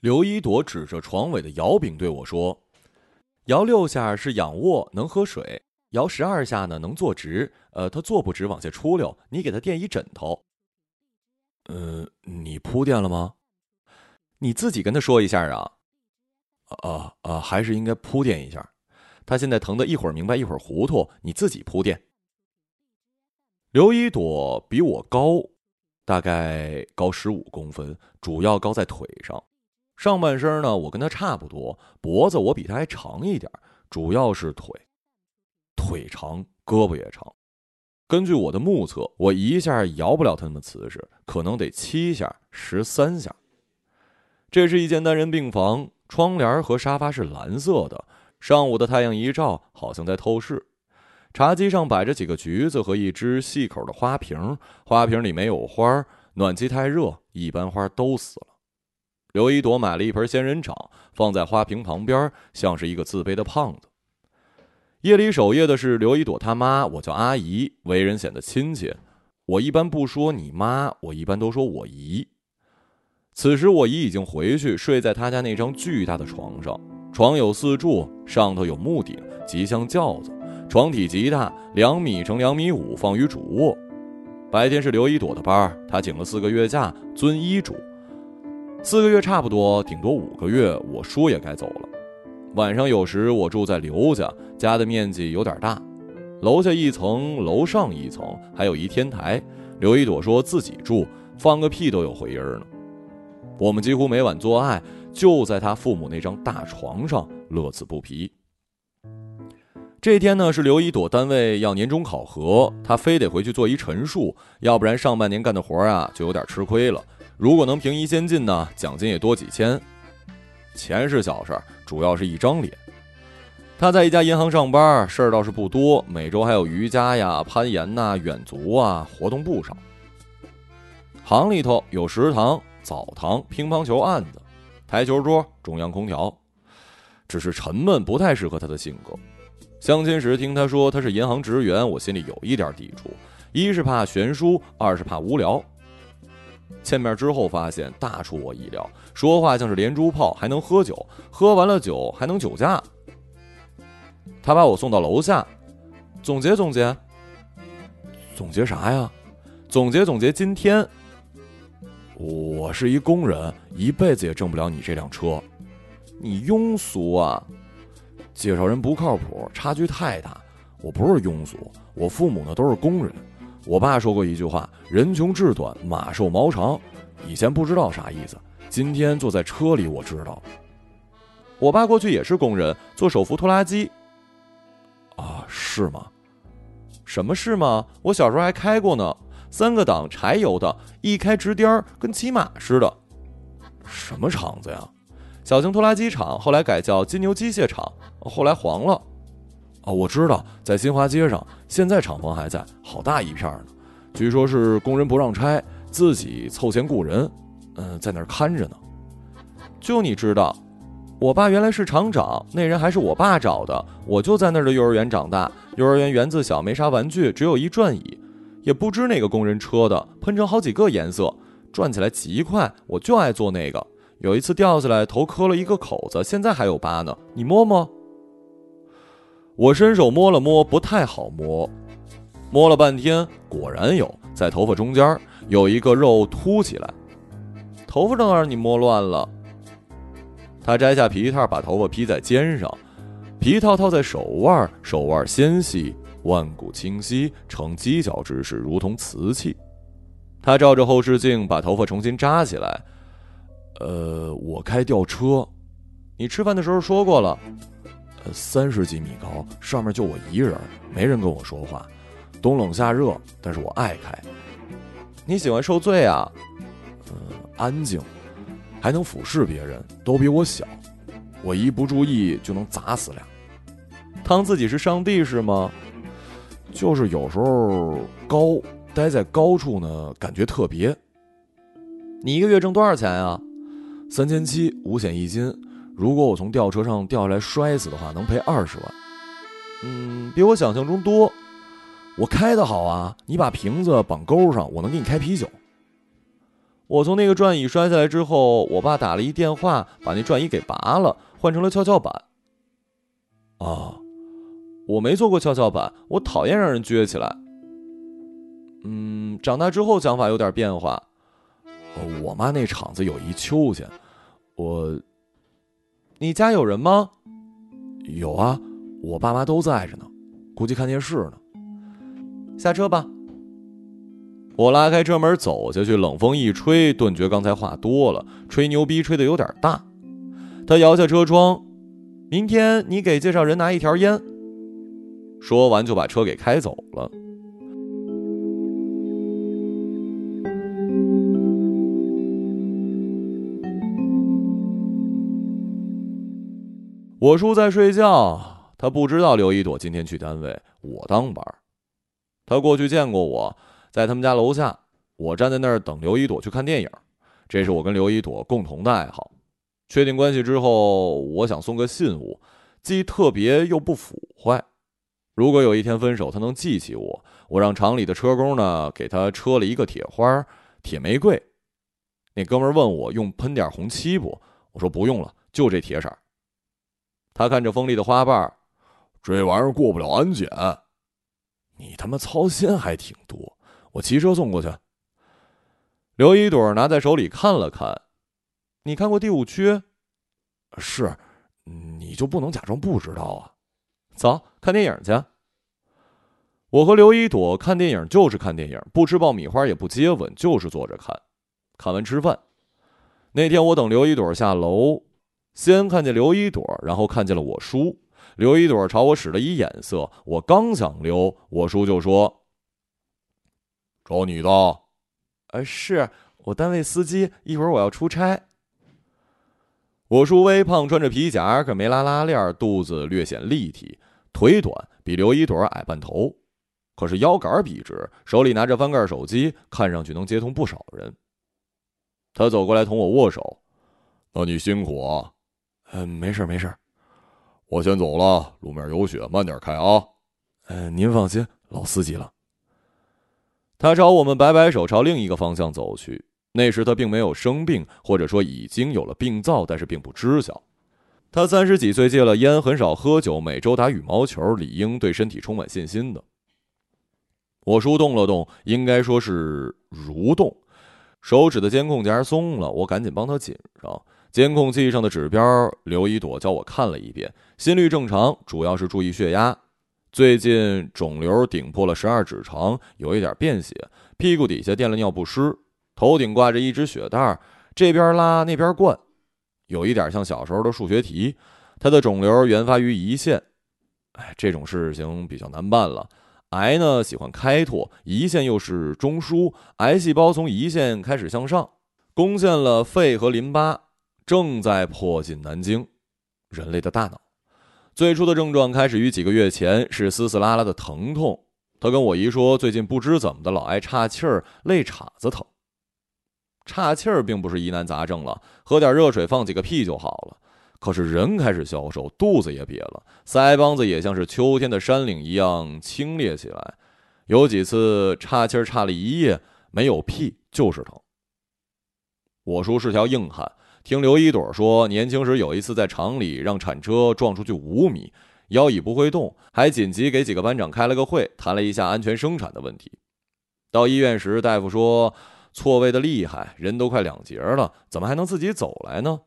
刘一朵指着床尾的摇柄对我说：“摇六下是仰卧，能喝水；摇十二下呢，能坐直。呃，他坐不直，往下出溜。你给他垫一枕头。”“嗯，你铺垫了吗？你自己跟他说一下啊。”“啊啊，还是应该铺垫一下。他现在疼的一会儿明白一会儿糊涂，你自己铺垫。”刘一朵比我高，大概高十五公分，主要高在腿上。上半身呢，我跟他差不多，脖子我比他还长一点，主要是腿，腿长，胳膊也长。根据我的目测，我一下摇不了他那么瓷实，可能得七下、十三下。这是一间单人病房，窗帘和沙发是蓝色的。上午的太阳一照，好像在透视。茶几上摆着几个橘子和一只细口的花瓶，花瓶里没有花，暖气太热，一般花都死了。刘一朵买了一盆仙人掌，放在花瓶旁边，像是一个自卑的胖子。夜里守夜的是刘一朵他妈，我叫阿姨，为人显得亲切。我一般不说你妈，我一般都说我姨。此时我姨已经回去，睡在她家那张巨大的床上。床有四柱，上头有木顶，极像轿子。床体极大，两米乘两米五，放于主卧。白天是刘一朵的班，她请了四个月假，遵医嘱。四个月差不多，顶多五个月，我叔也该走了。晚上有时我住在刘家，家的面积有点大，楼下一层，楼上一层，还有一天台。刘一朵说自己住，放个屁都有回音呢。我们几乎每晚做爱就在他父母那张大床上，乐此不疲。这天呢是刘一朵单位要年终考核，他非得回去做一陈述，要不然上半年干的活啊就有点吃亏了。如果能平移先进呢，奖金也多几千。钱是小事儿，主要是一张脸。他在一家银行上班，事儿倒是不多，每周还有瑜伽呀、攀岩呐、远足啊，活动不少。行里头有食堂、澡堂、乒乓球案子、台球桌、中央空调，只是沉闷，不太适合他的性格。相亲时听他说他是银行职员，我心里有一点抵触，一是怕悬殊，二是怕无聊。见面之后发现大出我意料，说话像是连珠炮，还能喝酒，喝完了酒还能酒驾。他把我送到楼下，总结总结，总结啥呀？总结总结今天。我是一工人，一辈子也挣不了你这辆车。你庸俗啊！介绍人不靠谱，差距太大。我不是庸俗，我父母呢都是工人。我爸说过一句话：“人穷志短，马瘦毛长。”以前不知道啥意思，今天坐在车里我知道。我爸过去也是工人，做手扶拖拉机。啊，是吗？什么是吗？我小时候还开过呢，三个档，柴油的，一开直颠儿，跟骑马似的。什么厂子呀？小型拖拉机厂，后来改叫金牛机械厂，后来黄了。我知道，在新华街上，现在厂房还在，好大一片呢。据说是工人不让拆，自己凑钱雇人，嗯，在那儿看着呢。就你知道，我爸原来是厂长，那人还是我爸找的。我就在那儿的幼儿园长大，幼儿园园子小，没啥玩具，只有一转椅，也不知哪个工人车的，喷成好几个颜色，转起来极快，我就爱坐那个。有一次掉下来，头磕了一个口子，现在还有疤呢。你摸摸。我伸手摸了摸，不太好摸，摸了半天，果然有，在头发中间有一个肉凸起来，头发正让你摸乱了。他摘下皮套，把头发披在肩上，皮套套在手腕，手腕纤细，腕骨清晰，呈犄角之势，如同瓷器。他照着后视镜，把头发重新扎起来。呃，我开吊车，你吃饭的时候说过了。呃，三十几米高，上面就我一人，没人跟我说话，冬冷夏热，但是我爱开。你喜欢受罪啊？嗯，安静，还能俯视别人，都比我小，我一不注意就能砸死俩。当自己是上帝是吗？就是有时候高，待在高处呢，感觉特别。你一个月挣多少钱啊？三千七，五险一金。如果我从吊车上掉下来摔死的话，能赔二十万。嗯，比我想象中多。我开的好啊，你把瓶子绑钩上，我能给你开啤酒。我从那个转椅摔下来之后，我爸打了一电话，把那转椅给拔了，换成了跷跷板。啊，我没坐过跷跷板，我讨厌让人撅起来。嗯，长大之后想法有点变化。我妈那厂子有一秋千，我，你家有人吗？有啊，我爸妈都在着呢，估计看电视呢。下车吧。我拉开车门走下去，冷风一吹，顿觉刚才话多了，吹牛逼吹的有点大。他摇下车窗，明天你给介绍人拿一条烟。说完就把车给开走了。我叔在睡觉，他不知道刘一朵今天去单位，我当班。他过去见过我，在他们家楼下，我站在那儿等刘一朵去看电影。这是我跟刘一朵共同的爱好。确定关系之后，我想送个信物，既特别又不腐坏。如果有一天分手，他能记起我，我让厂里的车工呢给他车了一个铁花铁玫瑰。那哥们问我用喷点红漆不？我说不用了，就这铁色。他看着锋利的花瓣，这玩意儿过不了安检。你他妈操心还挺多，我骑车送过去。刘一朵拿在手里看了看，你看过第五区？是，你就不能假装不知道啊？走，看电影去。我和刘一朵看电影就是看电影，不吃爆米花也不接吻，就是坐着看。看完吃饭。那天我等刘一朵下楼。先看见刘一朵，然后看见了我叔。刘一朵朝我使了一眼色，我刚想溜，我叔就说：“找你的。”“呃，是我单位司机，一会儿我要出差。”我叔微胖，穿着皮夹，可没拉拉链，肚子略显立体，腿短，比刘一朵矮半头，可是腰杆笔直，手里拿着翻盖手机，看上去能接通不少人。他走过来同我握手：“那你辛苦啊。”嗯，没事没事，我先走了，路面有雪，慢点开啊。嗯，您放心，老司机了。他朝我们摆摆手，朝另一个方向走去。那时他并没有生病，或者说已经有了病灶，但是并不知晓。他三十几岁，戒了烟，很少喝酒，每周打羽毛球，理应对身体充满信心的。我叔动了动，应该说是蠕动，手指的监控夹松了，我赶紧帮他紧上。监控器上的指标，刘一朵教我看了一遍，心率正常，主要是注意血压。最近肿瘤顶破了十二指肠，有一点便血，屁股底下垫了尿不湿，头顶挂着一只血袋，这边拉那边灌，有一点像小时候的数学题。他的肿瘤原发于胰腺，哎，这种事情比较难办了。癌呢喜欢开拓，胰腺又是中枢，癌细胞从胰腺开始向上，攻陷了肺和淋巴。正在迫近南京，人类的大脑。最初的症状开始于几个月前，是丝丝拉拉的疼痛。他跟我姨说，最近不知怎么的，老爱岔气儿，肋叉子疼。岔气儿并不是疑难杂症了，喝点热水，放几个屁就好了。可是人开始消瘦，肚子也瘪了，腮帮子也像是秋天的山岭一样清冽起来。有几次岔气儿岔了一夜，没有屁就是疼。我叔是条硬汉。听刘一朵说，年轻时有一次在厂里让铲车撞出去五米，腰已不会动，还紧急给几个班长开了个会，谈了一下安全生产的问题。到医院时，大夫说错位的厉害，人都快两截了，怎么还能自己走来呢？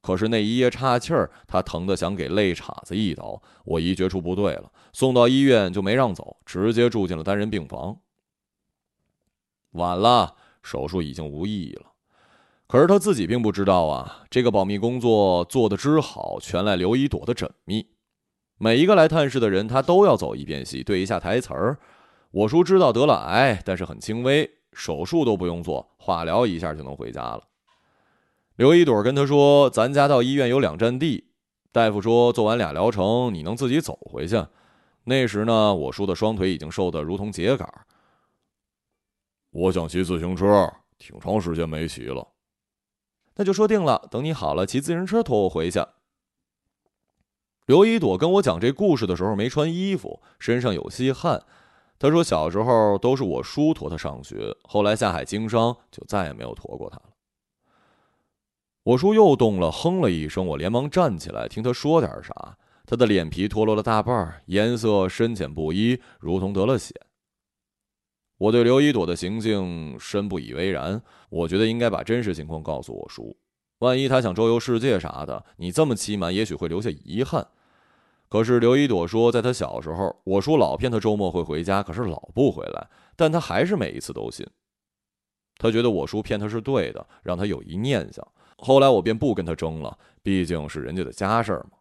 可是那一夜岔气儿，他疼得想给肋叉子一刀。我一觉出不对了，送到医院就没让走，直接住进了单人病房。晚了，手术已经无意义了。可是他自己并不知道啊，这个保密工作做的之好，全赖刘一朵的缜密。每一个来探视的人，他都要走一遍戏，对一下台词儿。我叔知道得了癌，但是很轻微，手术都不用做，化疗一下就能回家了。刘一朵跟他说：“咱家到医院有两站地。”大夫说：“做完俩疗程，你能自己走回去。”那时呢，我叔的双腿已经瘦得如同秸秆。我想骑自行车，挺长时间没骑了。那就说定了，等你好了，骑自行车驮我回去。刘一朵跟我讲这故事的时候没穿衣服，身上有些汗，他说小时候都是我叔驮他上学，后来下海经商就再也没有驮过他了。我叔又动了，哼了一声，我连忙站起来听他说点啥。他的脸皮脱落了大半，颜色深浅不一，如同得了血。我对刘一朵的行径深不以为然，我觉得应该把真实情况告诉我叔，万一他想周游世界啥的，你这么欺瞒，也许会留下遗憾。可是刘一朵说，在他小时候，我叔老骗他周末会回家，可是老不回来，但他还是每一次都信。他觉得我叔骗他是对的，让他有一念想。后来我便不跟他争了，毕竟是人家的家事儿嘛。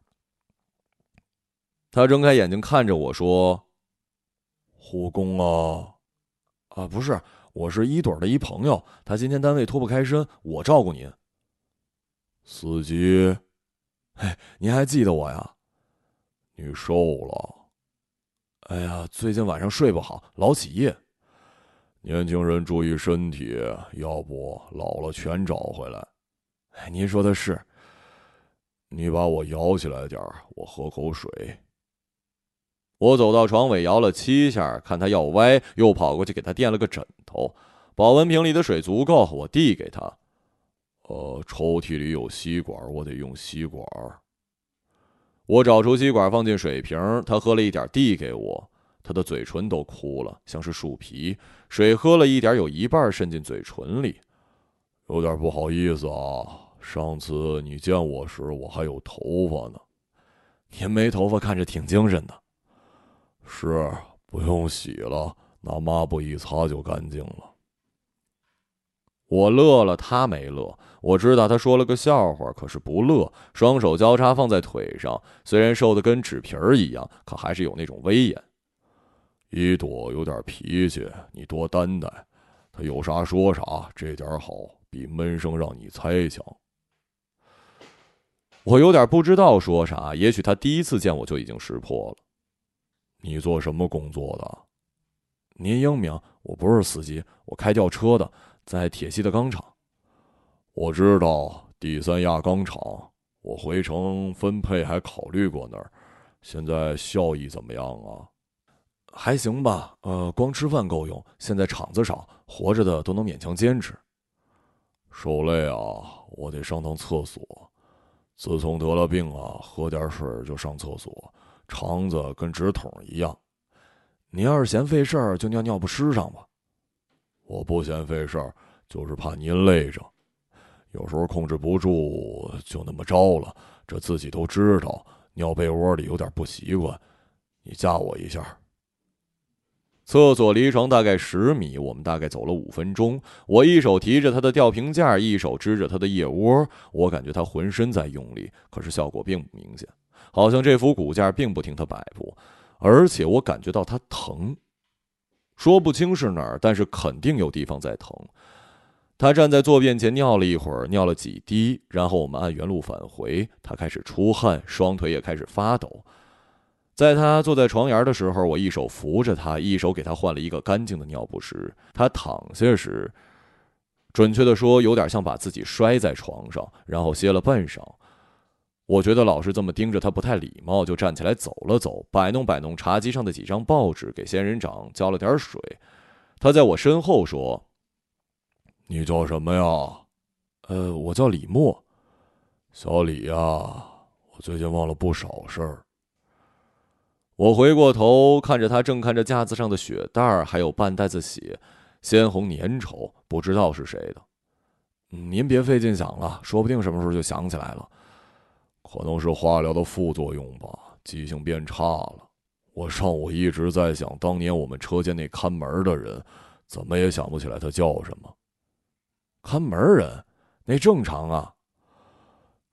他睁开眼睛看着我说：“护工啊。”啊，不是，我是一朵的一朋友，他今天单位脱不开身，我照顾您。司机，哎，您还记得我呀？你瘦了。哎呀，最近晚上睡不好，老起夜。年轻人注意身体，要不老了全找回来。哎，您说的是。你把我摇起来点我喝口水。我走到床尾，摇了七下，看他要歪，又跑过去给他垫了个枕头。保温瓶里的水足够，我递给他。呃，抽屉里有吸管，我得用吸管。我找出吸管，放进水瓶，他喝了一点，递给我。他的嘴唇都枯了，像是树皮。水喝了一点，有一半渗进嘴唇里，有点不好意思啊。上次你见我时，我还有头发呢。您没头发，看着挺精神的。是不用洗了，拿抹布一擦就干净了。我乐了，他没乐。我知道他说了个笑话，可是不乐。双手交叉放在腿上，虽然瘦的跟纸皮儿一样，可还是有那种威严。一朵有点脾气，你多担待。他有啥说啥，这点好，比闷声让你猜强。我有点不知道说啥，也许他第一次见我就已经识破了。你做什么工作的？您英明，我不是司机，我开吊车的，在铁西的钢厂。我知道第三亚钢厂，我回城分配还考虑过那儿，现在效益怎么样啊？还行吧，呃，光吃饭够用。现在厂子少，活着的都能勉强坚持。受累啊，我得上趟厕所。自从得了病啊，喝点水就上厕所。肠子跟纸筒一样，您要是嫌费事儿，就尿尿不湿上吧。我不嫌费事儿，就是怕您累着，有时候控制不住，就那么着了。这自己都知道，尿被窝里有点不习惯，你架我一下。厕所离床大概十米，我们大概走了五分钟。我一手提着他的吊瓶架，一手支着他的腋窝，我感觉他浑身在用力，可是效果并不明显。好像这副骨架并不听他摆布，而且我感觉到他疼，说不清是哪儿，但是肯定有地方在疼。他站在坐便前尿了一会儿，尿了几滴，然后我们按原路返回。他开始出汗，双腿也开始发抖。在他坐在床沿的时候，我一手扶着他，一手给他换了一个干净的尿不湿。他躺下时，准确的说，有点像把自己摔在床上，然后歇了半晌。我觉得老是这么盯着他不太礼貌，就站起来走了走，摆弄摆弄茶几上的几张报纸，给仙人掌浇了点水。他在我身后说：“你叫什么呀？”“呃，我叫李默。”“小李呀，我最近忘了不少事儿。”我回过头看着他，正看着架子上的血袋儿还有半袋子血，鲜红粘稠，不知道是谁的。您别费劲想了，说不定什么时候就想起来了。可能是化疗的副作用吧，记性变差了。我上午一直在想，当年我们车间那看门的人，怎么也想不起来他叫什么。看门人，那正常啊。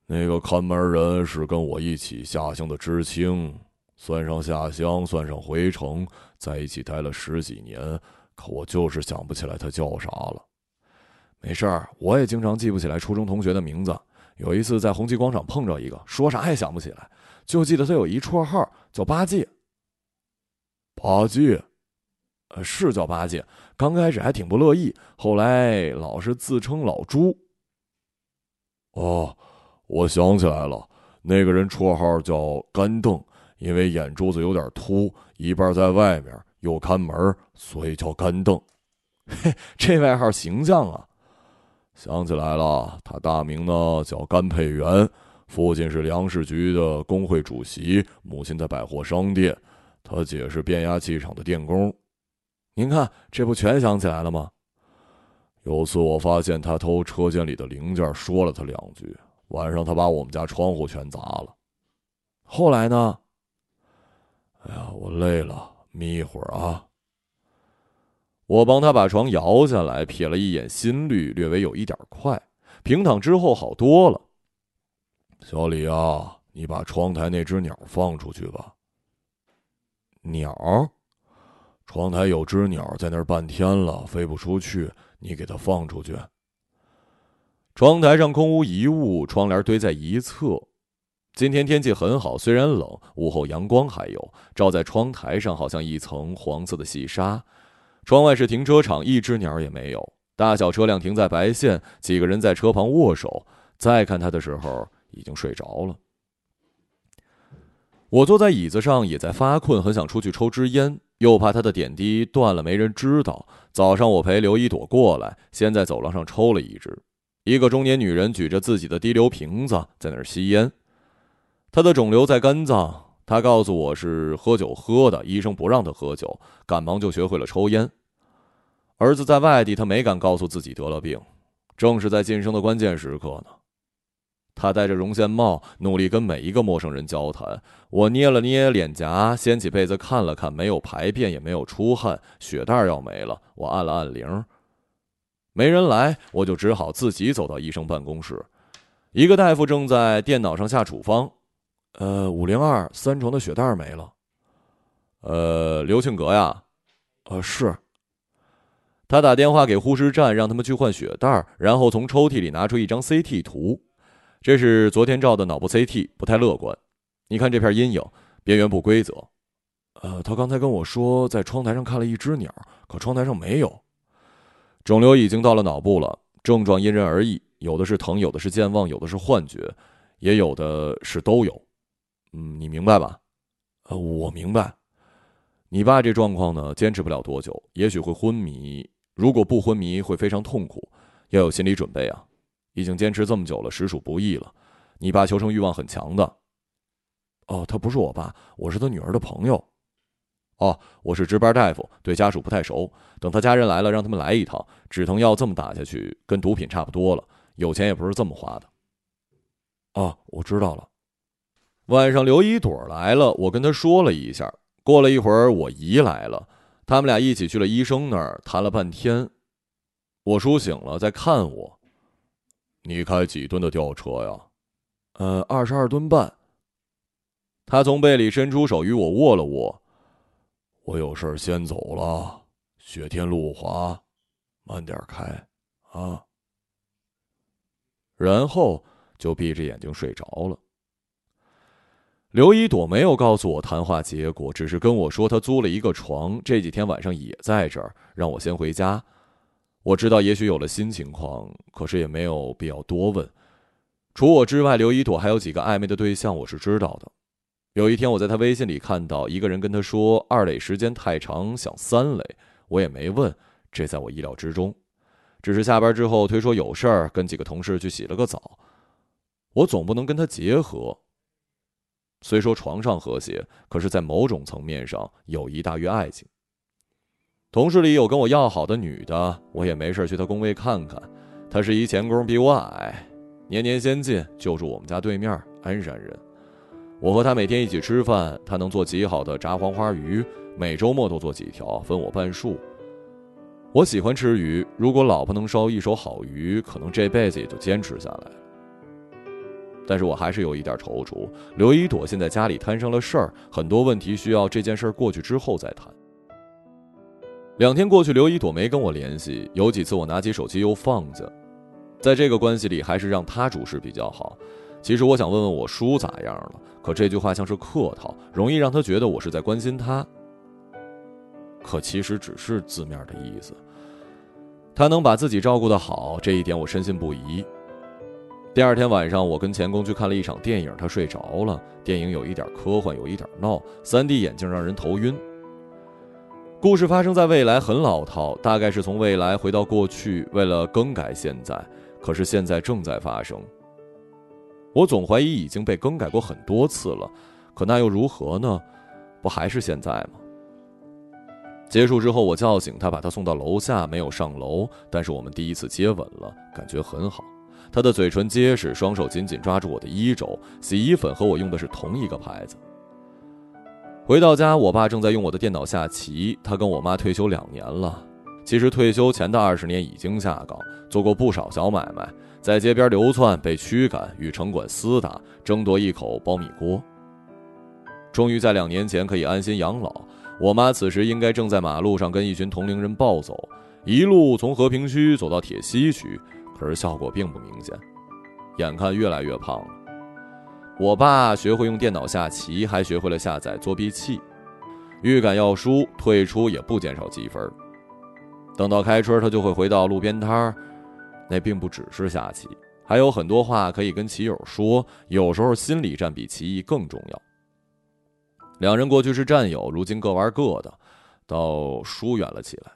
那个看门人是跟我一起下乡的知青，算上下乡，算上回城，在一起待了十几年。可我就是想不起来他叫啥了。没事儿，我也经常记不起来初中同学的名字。有一次在红旗广场碰着一个，说啥也想不起来，就记得他有一绰号叫八戒。八戒，呃，是叫八戒。刚开始还挺不乐意，后来老是自称老朱。哦，我想起来了，那个人绰号叫干瞪，因为眼珠子有点凸，一半在外面，又看门，所以叫干瞪。嘿，这外号形象啊！想起来了，他大名呢叫甘佩元，父亲是粮食局的工会主席，母亲在百货商店，他姐是变压器厂的电工。您看，这不全想起来了吗？有次我发现他偷车间里的零件，说了他两句。晚上他把我们家窗户全砸了。后来呢？哎呀，我累了，眯一会儿啊。我帮他把床摇下来，瞥了一眼心率，略微有一点快。平躺之后好多了。小李啊，你把窗台那只鸟放出去吧。鸟？窗台有只鸟在那儿半天了，飞不出去，你给它放出去。窗台上空无一物，窗帘堆在一侧。今天天气很好，虽然冷，午后阳光还有，照在窗台上，好像一层黄色的细纱。窗外是停车场，一只鸟也没有。大小车辆停在白线，几个人在车旁握手。再看他的时候，已经睡着了。我坐在椅子上，也在发困，很想出去抽支烟，又怕他的点滴断了没人知道。早上我陪刘一朵过来，先在走廊上抽了一支。一个中年女人举着自己的滴流瓶子在那儿吸烟，她的肿瘤在肝脏。他告诉我是喝酒喝的，医生不让他喝酒，赶忙就学会了抽烟。儿子在外地，他没敢告诉自己得了病，正是在晋升的关键时刻呢。他戴着绒线帽，努力跟每一个陌生人交谈。我捏了捏脸颊，掀起被子看了看，没有排便，也没有出汗，血袋要没了。我按了按铃，没人来，我就只好自己走到医生办公室。一个大夫正在电脑上下处方。呃，五零二三床的血袋没了。呃，刘庆阁呀，呃是。他打电话给护士站，让他们去换血袋，然后从抽屉里拿出一张 CT 图，这是昨天照的脑部 CT，不太乐观。你看这片阴影，边缘不规则。呃，他刚才跟我说在窗台上看了一只鸟，可窗台上没有。肿瘤已经到了脑部了，症状因人而异，有的是疼，有的是健忘，有的是幻觉，也有的是都有。嗯，你明白吧？呃，我明白。你爸这状况呢，坚持不了多久，也许会昏迷。如果不昏迷，会非常痛苦，要有心理准备啊！已经坚持这么久了，实属不易了。你爸求生欲望很强的。哦，他不是我爸，我是他女儿的朋友。哦，我是值班大夫，对家属不太熟。等他家人来了，让他们来一趟。止疼药这么打下去，跟毒品差不多了。有钱也不是这么花的。哦，我知道了。晚上，刘一朵来了，我跟她说了一下。过了一会儿，我姨来了，他们俩一起去了医生那儿，谈了半天。我叔醒了，在看我。你开几吨的吊车呀？呃，二十二吨半。他从背里伸出手与我握了握。我有事先走了，雪天路滑，慢点开，啊。然后就闭着眼睛睡着了。刘一朵没有告诉我谈话结果，只是跟我说她租了一个床，这几天晚上也在这儿，让我先回家。我知道也许有了新情况，可是也没有必要多问。除我之外，刘一朵还有几个暧昧的对象，我是知道的。有一天我在他微信里看到一个人跟他说二垒时间太长，想三垒，我也没问，这在我意料之中。只是下班之后推说有事儿，跟几个同事去洗了个澡。我总不能跟他结合。虽说床上和谐，可是，在某种层面上，友谊大于爱情。同事里有跟我要好的女的，我也没事去她工位看看。她是一钳工，比我矮，年年先进，就住我们家对面，鞍山人。我和她每天一起吃饭，她能做极好的炸黄花鱼，每周末都做几条，分我半数。我喜欢吃鱼，如果老婆能烧一手好鱼，可能这辈子也就坚持下来。但是我还是有一点踌躇。刘一朵现在家里摊上了事儿，很多问题需要这件事儿过去之后再谈。两天过去，刘一朵没跟我联系，有几次我拿起手机又放下。在这个关系里，还是让他主事比较好。其实我想问问我叔咋样了，可这句话像是客套，容易让他觉得我是在关心他。可其实只是字面的意思。他能把自己照顾得好，这一点我深信不疑。第二天晚上，我跟钱工去看了一场电影，他睡着了。电影有一点科幻，有一点闹，三 D 眼镜让人头晕。故事发生在未来，很老套，大概是从未来回到过去，为了更改现在。可是现在正在发生。我总怀疑已经被更改过很多次了，可那又如何呢？不还是现在吗？结束之后，我叫醒他，把他送到楼下，没有上楼。但是我们第一次接吻了，感觉很好。他的嘴唇结实，双手紧紧抓住我的衣肘，洗衣粉和我用的是同一个牌子。回到家，我爸正在用我的电脑下棋。他跟我妈退休两年了，其实退休前的二十年已经下岗，做过不少小买卖，在街边流窜，被驱赶，与城管厮打，争夺一口苞米锅。终于在两年前可以安心养老。我妈此时应该正在马路上跟一群同龄人暴走，一路从和平区走到铁西区，可是效果并不明显，眼看越来越胖了。我爸学会用电脑下棋，还学会了下载作弊器。预感要输，退出也不减少积分。等到开春，他就会回到路边摊儿。那并不只是下棋，还有很多话可以跟棋友说。有时候心理战比棋艺更重要。两人过去是战友，如今各玩各的，倒疏远了起来。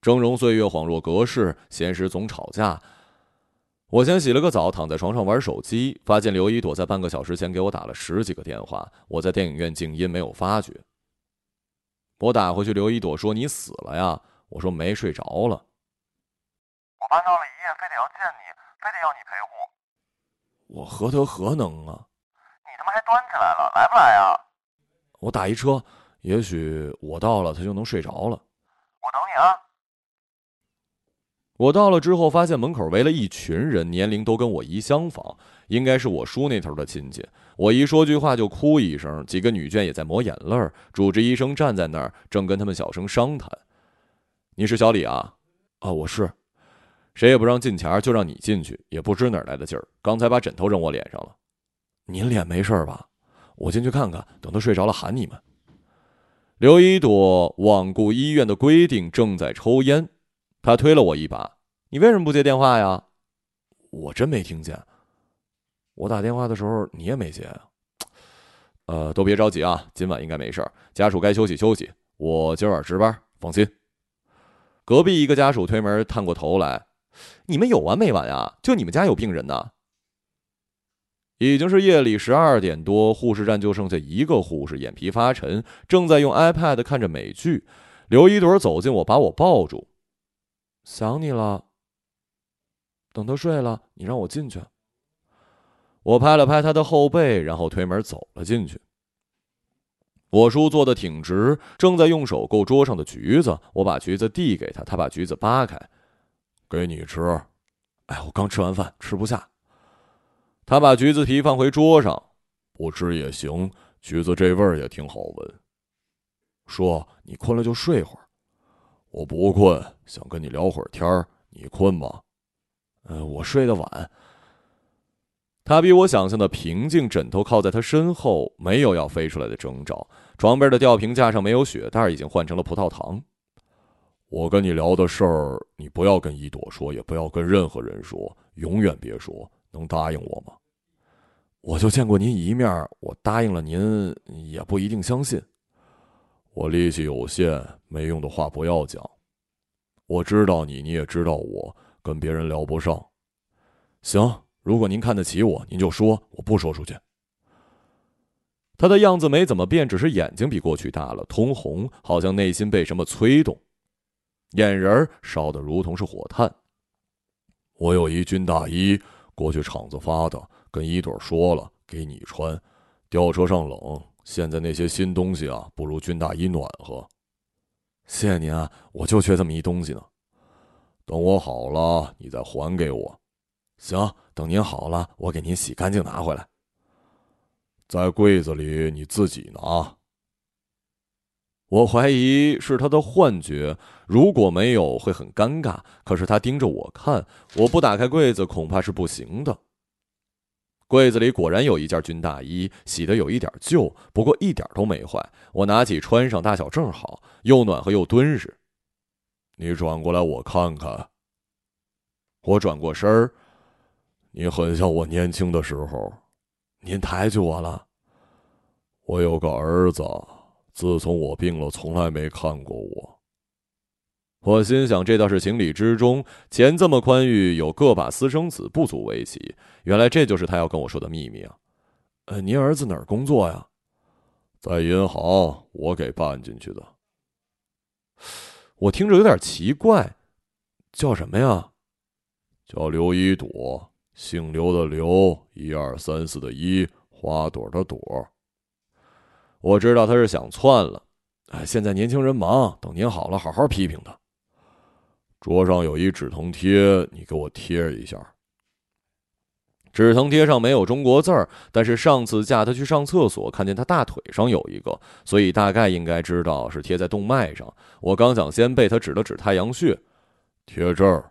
峥嵘岁月恍若隔世，闲时总吵架。我先洗了个澡，躺在床上玩手机，发现刘一朵在半个小时前给我打了十几个电话。我在电影院静音，没有发觉。我打回去，刘一朵说：“你死了呀？”我说：“没睡着了。”我爸闹了一夜，非得要见你，非得要你陪护。我何德何能啊？你他妈还端起来了，来不来啊？我打一车，也许我到了，他就能睡着了。我等你啊。我到了之后，发现门口围了一群人，年龄都跟我姨相仿，应该是我叔那头的亲戚。我姨说句话就哭一声，几个女眷也在抹眼泪儿。主治医生站在那儿，正跟他们小声商谈。你是小李啊？啊，我是。谁也不让进前，就让你进去，也不知哪来的劲儿，刚才把枕头扔我脸上了。您脸没事吧？我进去看看，等他睡着了喊你们。刘一朵罔顾医院的规定，正在抽烟。他推了我一把：“你为什么不接电话呀？”我真没听见。我打电话的时候你也没接啊？呃，都别着急啊，今晚应该没事儿家属该休息休息，我今晚值班，放心。隔壁一个家属推门探过头来：“你们有完没完呀？就你们家有病人呐？”已经是夜里十二点多，护士站就剩下一个护士，眼皮发沉，正在用 iPad 看着美剧。刘一朵走近我，把我抱住。想你了。等他睡了，你让我进去。我拍了拍他的后背，然后推门走了进去。我叔坐的挺直，正在用手够桌上的橘子。我把橘子递给他，他把橘子扒开，给你吃。哎，我刚吃完饭，吃不下。他把橘子皮放回桌上，不吃也行，橘子这味儿也挺好闻。说你困了就睡会儿。我不困，想跟你聊会儿天儿。你困吗？呃，我睡得晚。他比我想象的平静，枕头靠在他身后，没有要飞出来的征兆。床边的吊瓶架上没有血袋，已经换成了葡萄糖。我跟你聊的事儿，你不要跟一朵说，也不要跟任何人说，永远别说。能答应我吗？我就见过您一面，我答应了您，也不一定相信。我力气有限，没用的话不要讲。我知道你，你也知道我，跟别人聊不上。行，如果您看得起我，您就说，我不说出去。他的样子没怎么变，只是眼睛比过去大了，通红，好像内心被什么催动，眼仁烧得如同是火炭。我有一军大衣，过去厂子发的，跟一朵说了，给你穿。吊车上冷。现在那些新东西啊，不如军大衣暖和。谢谢您啊，我就缺这么一东西呢。等我好了，你再还给我。行，等您好了，我给您洗干净拿回来。在柜子里，你自己拿。我怀疑是他的幻觉，如果没有会很尴尬。可是他盯着我看，我不打开柜子恐怕是不行的。柜子里果然有一件军大衣，洗的有一点旧，不过一点都没坏。我拿起穿上，大小正好，又暖和又敦实。你转过来，我看看。我转过身儿，你很像我年轻的时候。您抬举我了。我有个儿子，自从我病了，从来没看过我。我心想，这倒是情理之中。钱这么宽裕，有个把私生子，不足为奇。原来这就是他要跟我说的秘密啊！呃，您儿子哪儿工作呀？在银行，我给办进去的。我听着有点奇怪，叫什么呀？叫刘一朵，姓刘的刘，一二三四的一，花朵的朵。我知道他是想窜了。哎，现在年轻人忙，等您好了，好好批评他。桌上有一止疼贴，你给我贴一下。止疼贴上没有中国字儿，但是上次架他去上厕所，看见他大腿上有一个，所以大概应该知道是贴在动脉上。我刚想先被，他指了指太阳穴，贴这儿，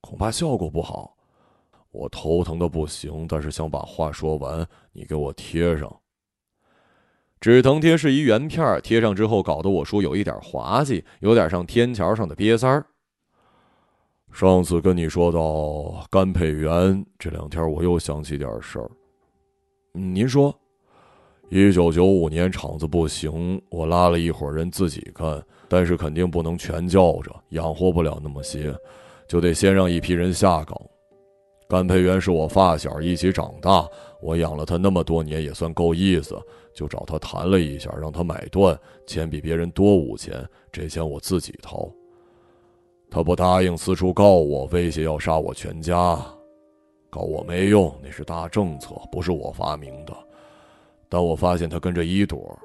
恐怕效果不好。我头疼的不行，但是想把话说完，你给我贴上。止疼贴是一圆片，贴上之后搞得我叔有一点滑稽，有点像天桥上的瘪三儿。上次跟你说到甘培元，这两天我又想起点事儿。您说，一九九五年厂子不行，我拉了一伙人自己干，但是肯定不能全叫着，养活不了那么些，就得先让一批人下岗。甘培元是我发小，一起长大，我养了他那么多年，也算够意思，就找他谈了一下，让他买断，钱比别人多五千，这钱我自己掏。他不答应，四处告我，威胁要杀我全家。告我没用，那是大政策，不是我发明的。但我发现他跟着一朵，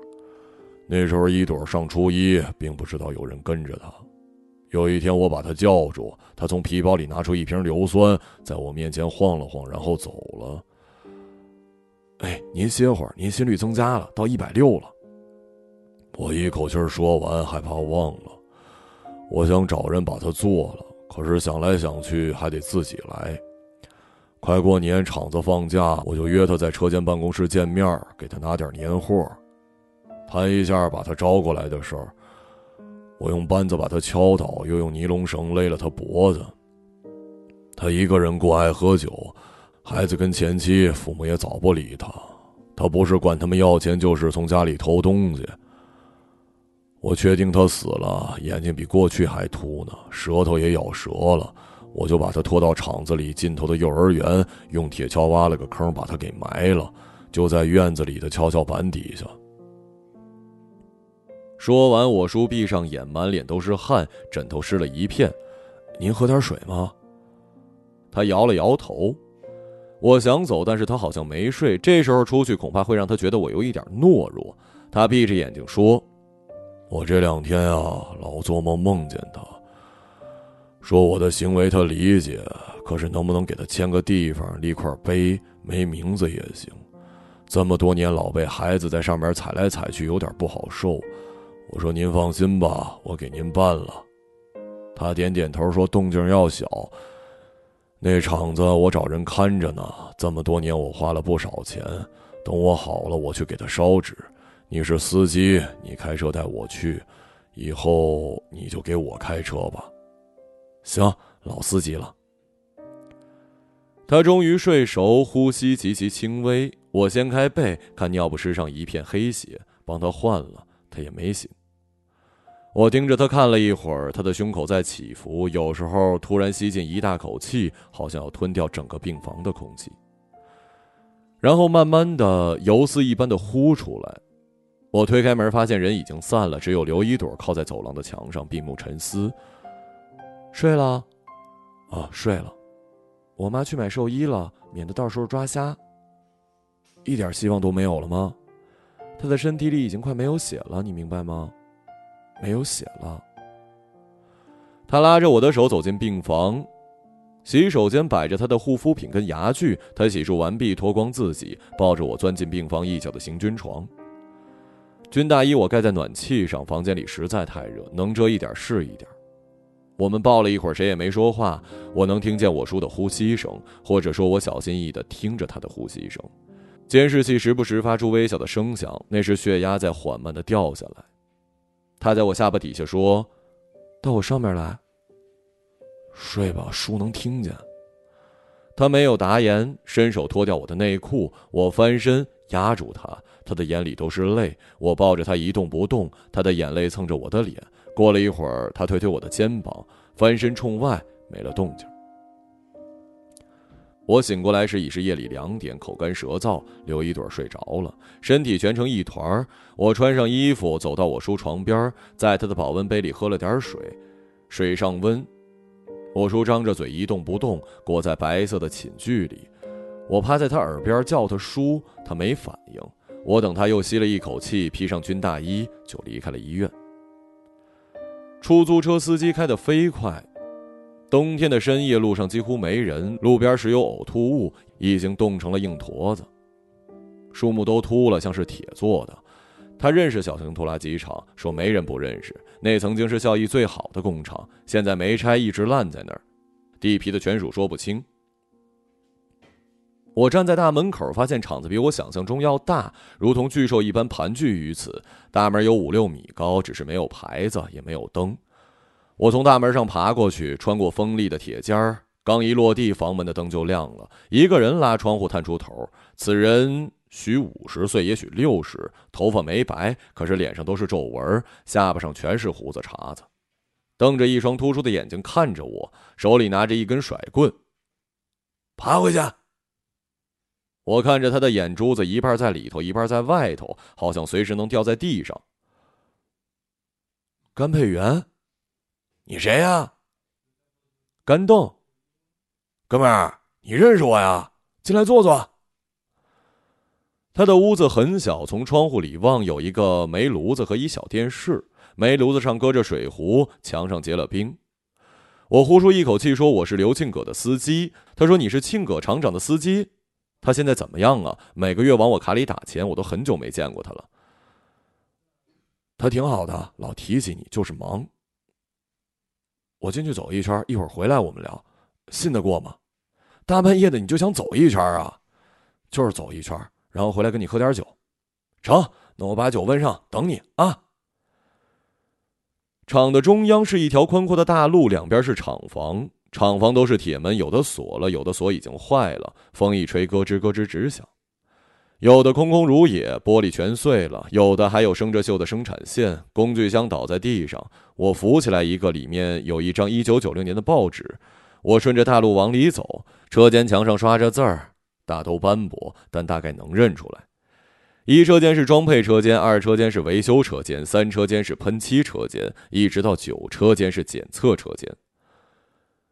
那时候一朵上初一，并不知道有人跟着他。有一天，我把他叫住，他从皮包里拿出一瓶硫酸，在我面前晃了晃，然后走了。哎，您歇会儿，您心率增加了，到一百六了。我一口气说完，害怕忘了。我想找人把它做了，可是想来想去还得自己来。快过年，厂子放假，我就约他在车间办公室见面，给他拿点年货，谈一下把他招过来的事儿。我用扳子把他敲倒，又用尼龙绳勒了他脖子。他一个人过爱喝酒，孩子跟前妻，父母也早不理他。他不是管他们要钱，就是从家里偷东西。我确定他死了，眼睛比过去还凸呢，舌头也咬折了。我就把他拖到厂子里尽头的幼儿园，用铁锹挖了个坑，把他给埋了，就在院子里的跷跷板底下。说完，我叔闭上眼，满脸都是汗，枕头湿了一片。您喝点水吗？他摇了摇头。我想走，但是他好像没睡。这时候出去，恐怕会让他觉得我有一点懦弱。他闭着眼睛说。我这两天啊，老做梦梦见他，说我的行为他理解，可是能不能给他签个地方，立块碑，没名字也行。这么多年老被孩子在上面踩来踩去，有点不好受。我说您放心吧，我给您办了。他点点头说动静要小。那厂子我找人看着呢，这么多年我花了不少钱，等我好了，我去给他烧纸。你是司机，你开车带我去，以后你就给我开车吧。行，老司机了。他终于睡熟，呼吸极其轻微。我掀开被，看尿不湿上一片黑血，帮他换了，他也没醒。我盯着他看了一会儿，他的胸口在起伏，有时候突然吸进一大口气，好像要吞掉整个病房的空气，然后慢慢的游丝一般的呼出来。我推开门，发现人已经散了，只有刘一朵靠在走廊的墙上，闭目沉思。睡了，啊，睡了。我妈去买寿衣了，免得到时候抓瞎。一点希望都没有了吗？她的身体里已经快没有血了，你明白吗？没有血了。他拉着我的手走进病房，洗手间摆着他的护肤品跟牙具。他洗漱完毕，脱光自己，抱着我钻进病房一角的行军床。军大衣我盖在暖气上，房间里实在太热，能遮一点是一点。我们抱了一会儿，谁也没说话。我能听见我叔的呼吸声，或者说，我小心翼翼地听着他的呼吸声。监视器时不时发出微小的声响，那是血压在缓慢地掉下来。他在我下巴底下说：“到我上面来，睡吧，叔能听见。”他没有答言，伸手脱掉我的内裤，我翻身压住他，他的眼里都是泪。我抱着他一动不动，他的眼泪蹭着我的脸。过了一会儿，他推推我的肩膀，翻身冲外，没了动静。我醒过来时已是夜里两点，口干舌燥。刘一朵睡着了，身体蜷成一团。我穿上衣服，走到我叔床边，在他的保温杯里喝了点水，水上温。我叔张着嘴一动不动，裹在白色的寝具里。我趴在他耳边叫他叔，他没反应。我等他又吸了一口气，披上军大衣就离开了医院。出租车司机开得飞快。冬天的深夜，路上几乎没人，路边时有呕吐物，已经冻成了硬坨子，树木都秃了，像是铁做的。他认识小型拖拉机厂，说没人不认识，那曾经是效益最好的工厂，现在没拆，一直烂在那儿，地皮的全属说不清。我站在大门口，发现厂子比我想象中要大，如同巨兽一般盘踞于此。大门有五六米高，只是没有牌子，也没有灯。我从大门上爬过去，穿过锋利的铁尖儿，刚一落地，房门的灯就亮了。一个人拉窗户探出头，此人许五十岁，也许六十，头发没白，可是脸上都是皱纹，下巴上全是胡子茬子，瞪着一双突出的眼睛看着我，手里拿着一根甩棍。爬回去。我看着他的眼珠子，一半在里头，一半在外头，好像随时能掉在地上。甘佩元。你谁呀？甘邓，哥们儿，你认识我呀？进来坐坐。他的屋子很小，从窗户里望有一个煤炉子和一小电视，煤炉子上搁着水壶，墙上结了冰。我呼出一口气说：“我是刘庆葛的司机。”他说：“你是庆葛厂长的司机？他现在怎么样啊？每个月往我卡里打钱，我都很久没见过他了。他挺好的，老提起你，就是忙。”我进去走一圈，一会儿回来我们聊，信得过吗？大半夜的你就想走一圈啊？就是走一圈，然后回来跟你喝点酒，成？那我把酒温上，等你啊。厂的中央是一条宽阔的大路，两边是厂房，厂房都是铁门，有的锁了，有的锁已经坏了，风一吹咯吱咯吱直响。有的空空如也，玻璃全碎了；有的还有生着锈的生产线，工具箱倒在地上。我扶起来一个，里面有一张一九九六年的报纸。我顺着大路往里走，车间墙上刷着字儿，大都斑驳，但大概能认出来。一车间是装配车间，二车间是维修车间，三车间是喷漆车间，一直到九车间是检测车间。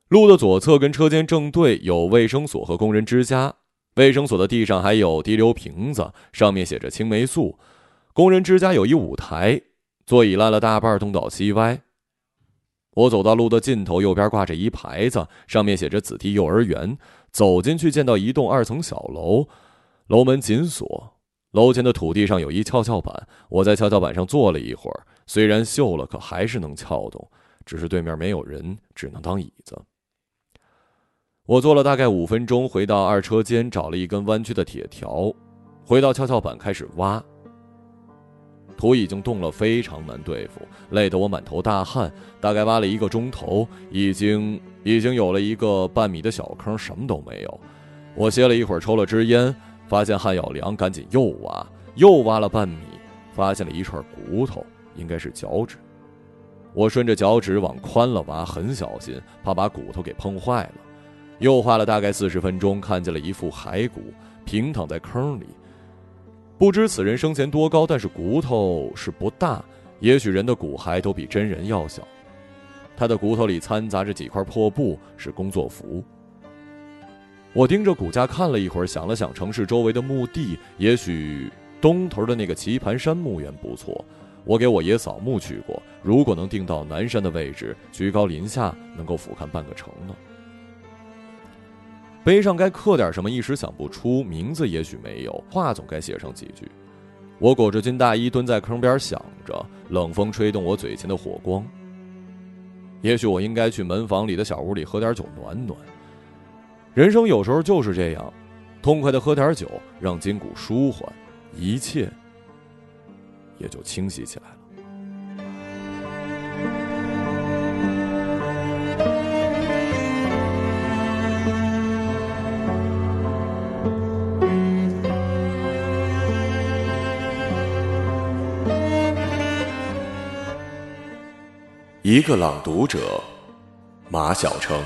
路的左侧跟车间正对有卫生所和工人之家。卫生所的地上还有滴流瓶子，上面写着青霉素。工人之家有一舞台，座椅烂了大半，东倒西歪。我走到路的尽头，右边挂着一牌子，上面写着“子弟幼儿园”。走进去，见到一栋二层小楼，楼门紧锁。楼前的土地上有一跷跷板，我在跷跷板上坐了一会儿，虽然锈了，可还是能撬动。只是对面没有人，只能当椅子。我坐了大概五分钟，回到二车间，找了一根弯曲的铁条，回到跷跷板开始挖。土已经冻了，非常难对付，累得我满头大汗。大概挖了一个钟头，已经已经有了一个半米的小坑，什么都没有。我歇了一会儿，抽了支烟，发现汗要凉，赶紧又挖，又挖了半米，发现了一串骨头，应该是脚趾。我顺着脚趾往宽了挖，很小心，怕把骨头给碰坏了。又花了大概四十分钟，看见了一副骸骨，平躺在坑里。不知此人生前多高，但是骨头是不大，也许人的骨骸都比真人要小。他的骨头里掺杂着几块破布，是工作服。我盯着骨架看了一会儿，想了想城市周围的墓地，也许东头的那个棋盘山墓园不错。我给我爷扫墓去过，如果能定到南山的位置，居高临下，能够俯瞰半个城呢。碑上该刻点什么，一时想不出。名字也许没有，话总该写上几句。我裹着军大衣蹲在坑边想着，冷风吹动我嘴前的火光。也许我应该去门房里的小屋里喝点酒暖暖。人生有时候就是这样，痛快的喝点酒，让筋骨舒缓，一切也就清晰起来。一个朗读者，马晓成。